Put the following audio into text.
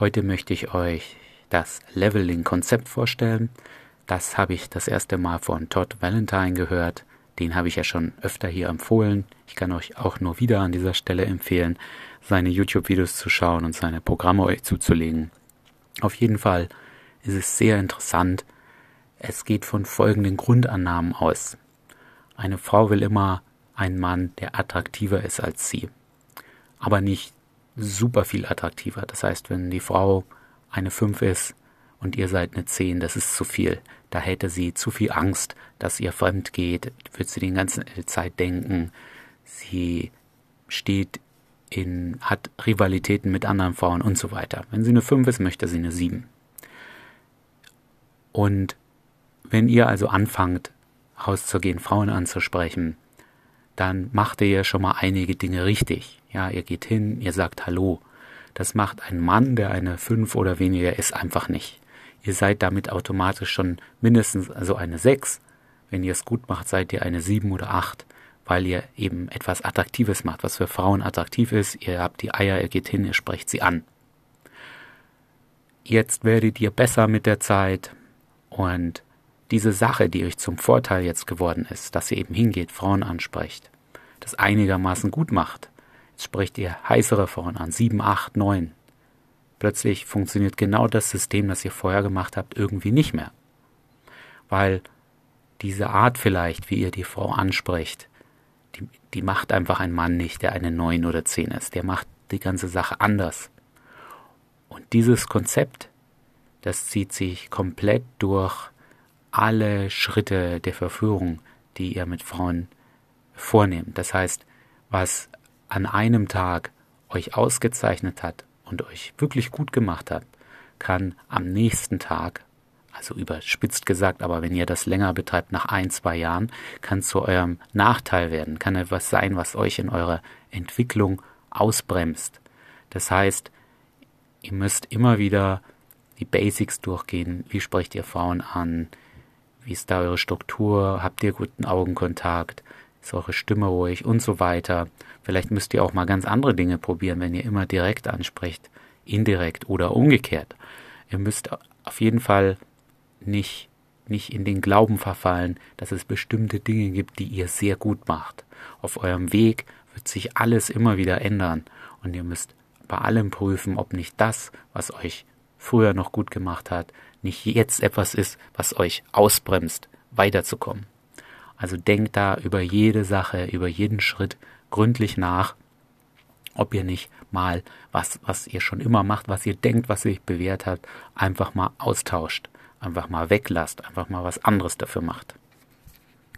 Heute möchte ich euch das Leveling-Konzept vorstellen. Das habe ich das erste Mal von Todd Valentine gehört. Den habe ich ja schon öfter hier empfohlen. Ich kann euch auch nur wieder an dieser Stelle empfehlen, seine YouTube-Videos zu schauen und seine Programme euch zuzulegen. Auf jeden Fall ist es sehr interessant. Es geht von folgenden Grundannahmen aus. Eine Frau will immer einen Mann, der attraktiver ist als sie. Aber nicht super viel attraktiver. Das heißt, wenn die Frau eine 5 ist und ihr seid eine 10, das ist zu viel. Da hätte sie zu viel Angst, dass ihr fremd geht, wird sie die ganze Zeit denken, sie steht in, hat Rivalitäten mit anderen Frauen und so weiter. Wenn sie eine 5 ist, möchte sie eine 7. Und wenn ihr also anfangt, rauszugehen, Frauen anzusprechen, dann macht ihr ja schon mal einige Dinge richtig. Ja, ihr geht hin, ihr sagt Hallo. Das macht ein Mann, der eine 5 oder weniger ist, einfach nicht. Ihr seid damit automatisch schon mindestens also eine 6. Wenn ihr es gut macht, seid ihr eine 7 oder 8, weil ihr eben etwas Attraktives macht, was für Frauen attraktiv ist. Ihr habt die Eier, ihr geht hin, ihr sprecht sie an. Jetzt werdet ihr besser mit der Zeit und diese Sache, die euch zum Vorteil jetzt geworden ist, dass ihr eben hingeht, Frauen ansprecht, das einigermaßen gut macht. Jetzt sprecht ihr heißere Frauen an, 7, 8, 9. Plötzlich funktioniert genau das System, das ihr vorher gemacht habt, irgendwie nicht mehr. Weil diese Art vielleicht, wie ihr die Frau ansprecht, die, die macht einfach ein Mann nicht, der eine 9 oder 10 ist. Der macht die ganze Sache anders. Und dieses Konzept, das zieht sich komplett durch alle Schritte der Verführung, die ihr mit Frauen vornehmt. Das heißt, was an einem Tag euch ausgezeichnet hat und euch wirklich gut gemacht hat, kann am nächsten Tag, also überspitzt gesagt, aber wenn ihr das länger betreibt, nach ein, zwei Jahren, kann zu eurem Nachteil werden, kann etwas sein, was euch in eurer Entwicklung ausbremst. Das heißt, ihr müsst immer wieder die Basics durchgehen. Wie sprecht ihr Frauen an? Wie ist da eure Struktur? Habt ihr guten Augenkontakt? Ist eure Stimme ruhig und so weiter? Vielleicht müsst ihr auch mal ganz andere Dinge probieren, wenn ihr immer direkt ansprecht, indirekt oder umgekehrt. Ihr müsst auf jeden Fall nicht, nicht in den Glauben verfallen, dass es bestimmte Dinge gibt, die ihr sehr gut macht. Auf eurem Weg wird sich alles immer wieder ändern und ihr müsst bei allem prüfen, ob nicht das, was euch früher noch gut gemacht hat, nicht jetzt etwas ist, was euch ausbremst, weiterzukommen. Also denkt da über jede Sache, über jeden Schritt gründlich nach, ob ihr nicht mal was, was ihr schon immer macht, was ihr denkt, was sich bewährt hat, einfach mal austauscht, einfach mal weglasst, einfach mal was anderes dafür macht.